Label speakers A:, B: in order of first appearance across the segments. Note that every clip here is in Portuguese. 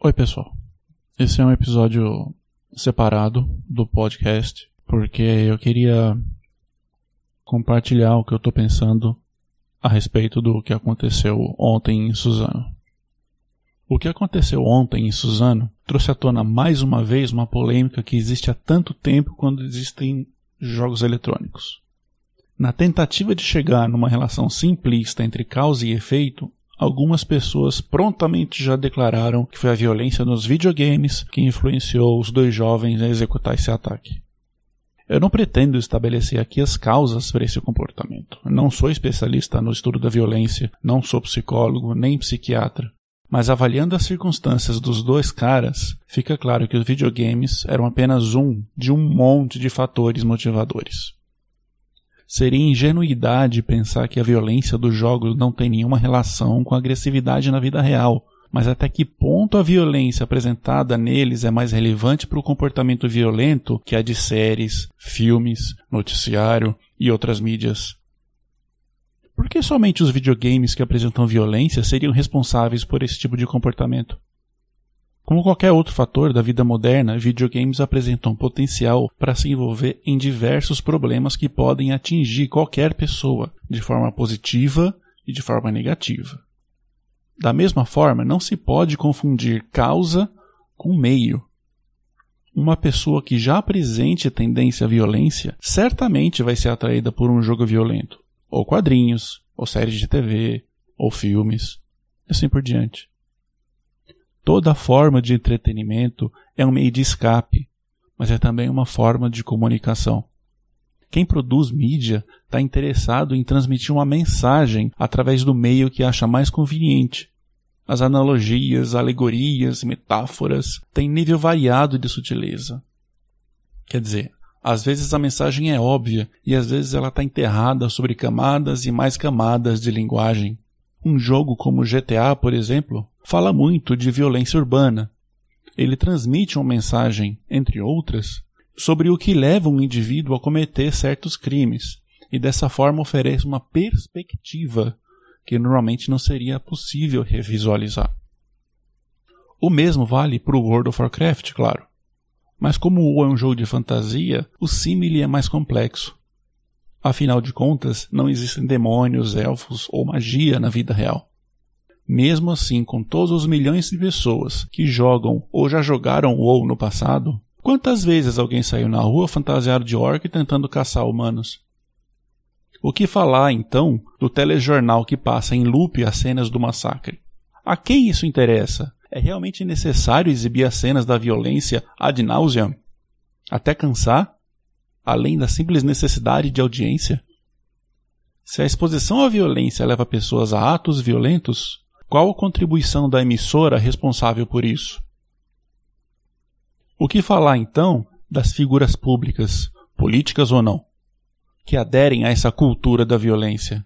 A: Oi, pessoal. Esse é um episódio separado do podcast porque eu queria compartilhar o que eu estou pensando a respeito do que aconteceu ontem em Suzano. O que aconteceu ontem em Suzano trouxe à tona mais uma vez uma polêmica que existe há tanto tempo quando existem jogos eletrônicos. Na tentativa de chegar numa relação simplista entre causa e efeito, algumas pessoas prontamente já declararam que foi a violência nos videogames que influenciou os dois jovens a executar esse ataque. Eu não pretendo estabelecer aqui as causas para esse comportamento. Não sou especialista no estudo da violência, não sou psicólogo nem psiquiatra. Mas avaliando as circunstâncias dos dois caras, fica claro que os videogames eram apenas um de um monte de fatores motivadores. Seria ingenuidade pensar que a violência dos jogos não tem nenhuma relação com a agressividade na vida real, mas até que ponto a violência apresentada neles é mais relevante para o comportamento violento que a de séries, filmes, noticiário e outras mídias? Por que somente os videogames que apresentam violência seriam responsáveis por esse tipo de comportamento? Como qualquer outro fator da vida moderna, videogames apresentam potencial para se envolver em diversos problemas que podem atingir qualquer pessoa, de forma positiva e de forma negativa. Da mesma forma, não se pode confundir causa com meio. Uma pessoa que já apresente tendência à violência certamente vai ser atraída por um jogo violento, ou quadrinhos, ou séries de TV, ou filmes, e assim por diante. Toda forma de entretenimento é um meio de escape, mas é também uma forma de comunicação. Quem produz mídia está interessado em transmitir uma mensagem através do meio que acha mais conveniente. As analogias, alegorias, metáforas têm nível variado de sutileza. Quer dizer, às vezes a mensagem é óbvia e às vezes ela está enterrada sobre camadas e mais camadas de linguagem. Um jogo como GTA, por exemplo, fala muito de violência urbana. Ele transmite uma mensagem, entre outras, sobre o que leva um indivíduo a cometer certos crimes, e dessa forma oferece uma perspectiva que normalmente não seria possível revisualizar. O mesmo vale para o World of Warcraft, claro. Mas como o é um jogo de fantasia, o símile é mais complexo. Afinal de contas, não existem demônios, elfos ou magia na vida real. Mesmo assim, com todos os milhões de pessoas que jogam ou já jogaram WoW no passado, quantas vezes alguém saiu na rua fantasiado de orc tentando caçar humanos? O que falar, então, do telejornal que passa em loop as cenas do massacre? A quem isso interessa? É realmente necessário exibir as cenas da violência ad nauseam? Até cansar? Além da simples necessidade de audiência? Se a exposição à violência leva pessoas a atos violentos, qual a contribuição da emissora responsável por isso? O que falar então das figuras públicas, políticas ou não, que aderem a essa cultura da violência?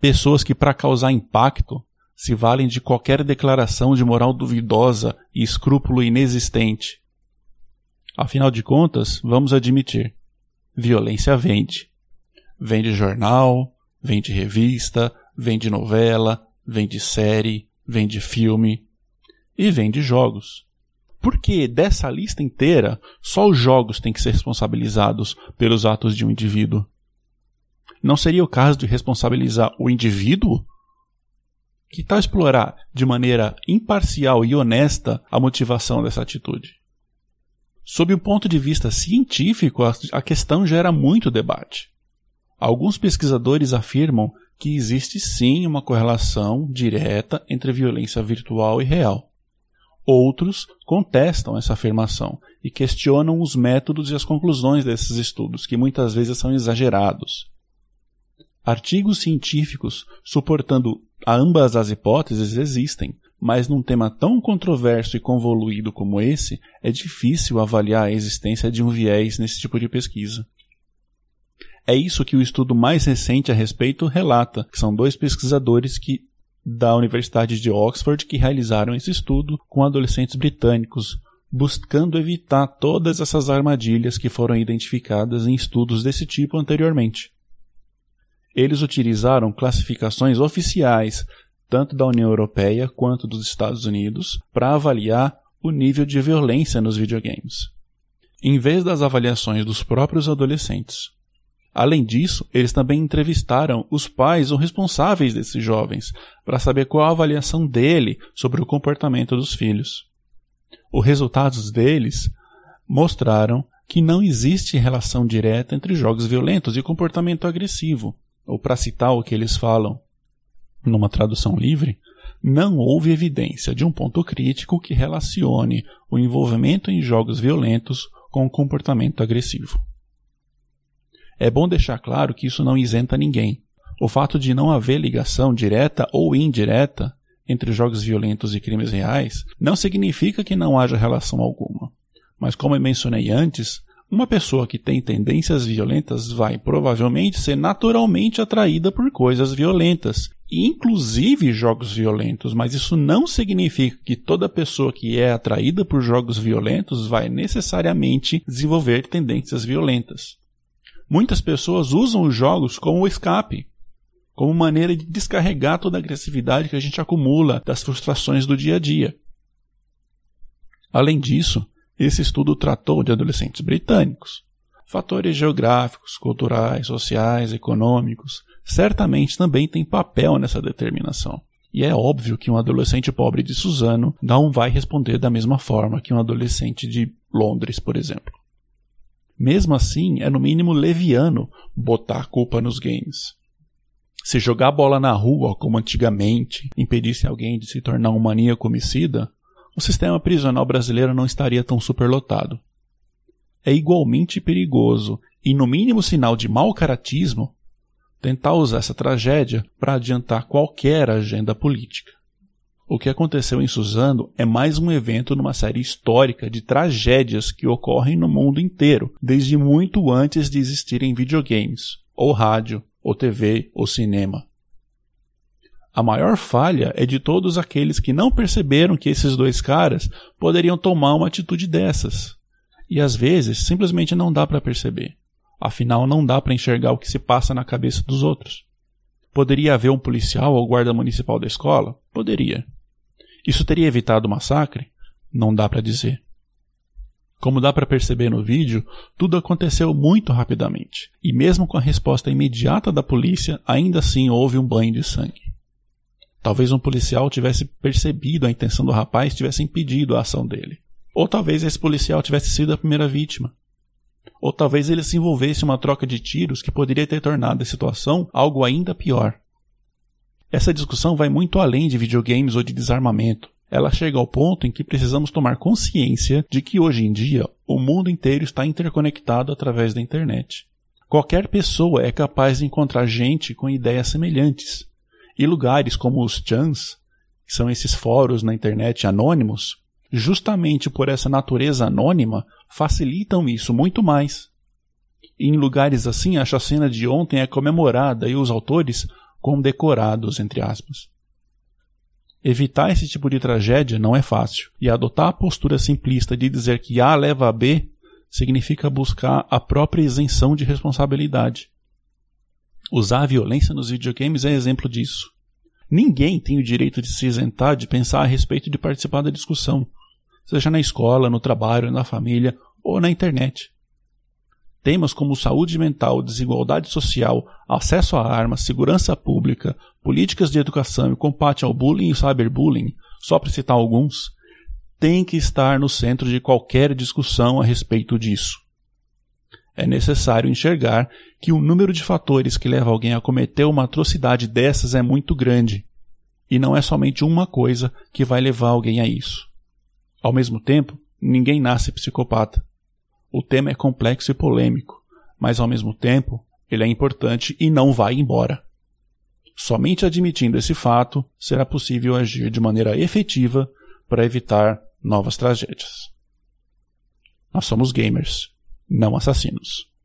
A: Pessoas que, para causar impacto, se valem de qualquer declaração de moral duvidosa e escrúpulo inexistente. Afinal de contas, vamos admitir, violência vende. Vende jornal, vende revista, vende novela, vende série, vende filme e vende jogos. Porque dessa lista inteira, só os jogos têm que ser responsabilizados pelos atos de um indivíduo. Não seria o caso de responsabilizar o indivíduo? Que tal explorar de maneira imparcial e honesta a motivação dessa atitude? Sob o ponto de vista científico, a questão gera muito debate. Alguns pesquisadores afirmam que existe sim uma correlação direta entre violência virtual e real. Outros contestam essa afirmação e questionam os métodos e as conclusões desses estudos, que muitas vezes são exagerados. Artigos científicos suportando ambas as hipóteses existem, mas num tema tão controverso e convoluído como esse, é difícil avaliar a existência de um viés nesse tipo de pesquisa. É isso que o estudo mais recente a respeito relata, que são dois pesquisadores que da Universidade de Oxford que realizaram esse estudo com adolescentes britânicos, buscando evitar todas essas armadilhas que foram identificadas em estudos desse tipo anteriormente. Eles utilizaram classificações oficiais tanto da União Europeia quanto dos Estados Unidos, para avaliar o nível de violência nos videogames, em vez das avaliações dos próprios adolescentes. Além disso, eles também entrevistaram os pais ou responsáveis desses jovens para saber qual a avaliação dele sobre o comportamento dos filhos. Os resultados deles mostraram que não existe relação direta entre jogos violentos e comportamento agressivo, ou para citar o que eles falam numa tradução livre, não houve evidência de um ponto crítico que relacione o envolvimento em jogos violentos com o comportamento agressivo. É bom deixar claro que isso não isenta ninguém. O fato de não haver ligação direta ou indireta entre jogos violentos e crimes reais não significa que não haja relação alguma. Mas como eu mencionei antes, uma pessoa que tem tendências violentas vai provavelmente ser naturalmente atraída por coisas violentas, inclusive jogos violentos, mas isso não significa que toda pessoa que é atraída por jogos violentos vai necessariamente desenvolver tendências violentas. Muitas pessoas usam os jogos como escape, como maneira de descarregar toda a agressividade que a gente acumula das frustrações do dia a dia. Além disso, esse estudo tratou de adolescentes britânicos. Fatores geográficos, culturais, sociais, econômicos certamente também têm papel nessa determinação. E é óbvio que um adolescente pobre de Suzano não vai responder da mesma forma que um adolescente de Londres, por exemplo. Mesmo assim, é no mínimo leviano botar a culpa nos games. Se jogar bola na rua, como antigamente, impedisse alguém de se tornar um maníaco homicida, o sistema prisional brasileiro não estaria tão superlotado. É igualmente perigoso e, no mínimo, sinal de mau caratismo tentar usar essa tragédia para adiantar qualquer agenda política. O que aconteceu em Suzano é mais um evento numa série histórica de tragédias que ocorrem no mundo inteiro, desde muito antes de existirem videogames, ou rádio, ou TV, ou cinema. A maior falha é de todos aqueles que não perceberam que esses dois caras poderiam tomar uma atitude dessas. E às vezes simplesmente não dá para perceber. Afinal, não dá para enxergar o que se passa na cabeça dos outros. Poderia haver um policial ou guarda municipal da escola? Poderia. Isso teria evitado o massacre? Não dá para dizer. Como dá para perceber no vídeo, tudo aconteceu muito rapidamente, e mesmo com a resposta imediata da polícia, ainda assim houve um banho de sangue. Talvez um policial tivesse percebido a intenção do rapaz e tivesse impedido a ação dele. Ou talvez esse policial tivesse sido a primeira vítima. Ou talvez ele se envolvesse em uma troca de tiros que poderia ter tornado a situação algo ainda pior. Essa discussão vai muito além de videogames ou de desarmamento. Ela chega ao ponto em que precisamos tomar consciência de que hoje em dia o mundo inteiro está interconectado através da internet. Qualquer pessoa é capaz de encontrar gente com ideias semelhantes, e lugares como os chans, que são esses fóruns na internet anônimos, justamente por essa natureza anônima, facilitam isso muito mais. Em lugares assim, a chacina de ontem é comemorada e os autores condecorados, entre aspas. Evitar esse tipo de tragédia não é fácil, e adotar a postura simplista de dizer que A leva a B significa buscar a própria isenção de responsabilidade. Usar a violência nos videogames é exemplo disso. Ninguém tem o direito de se isentar de pensar a respeito de participar da discussão, seja na escola, no trabalho, na família ou na internet. Temas como saúde mental, desigualdade social, acesso a armas, segurança pública, políticas de educação e combate ao bullying e cyberbullying, só para citar alguns, têm que estar no centro de qualquer discussão a respeito disso é necessário enxergar que o número de fatores que leva alguém a cometer uma atrocidade dessas é muito grande, e não é somente uma coisa que vai levar alguém a isso. Ao mesmo tempo, ninguém nasce psicopata. O tema é complexo e polêmico, mas ao mesmo tempo, ele é importante e não vai embora. Somente admitindo esse fato será possível agir de maneira efetiva para evitar novas tragédias. Nós somos gamers não assassinos.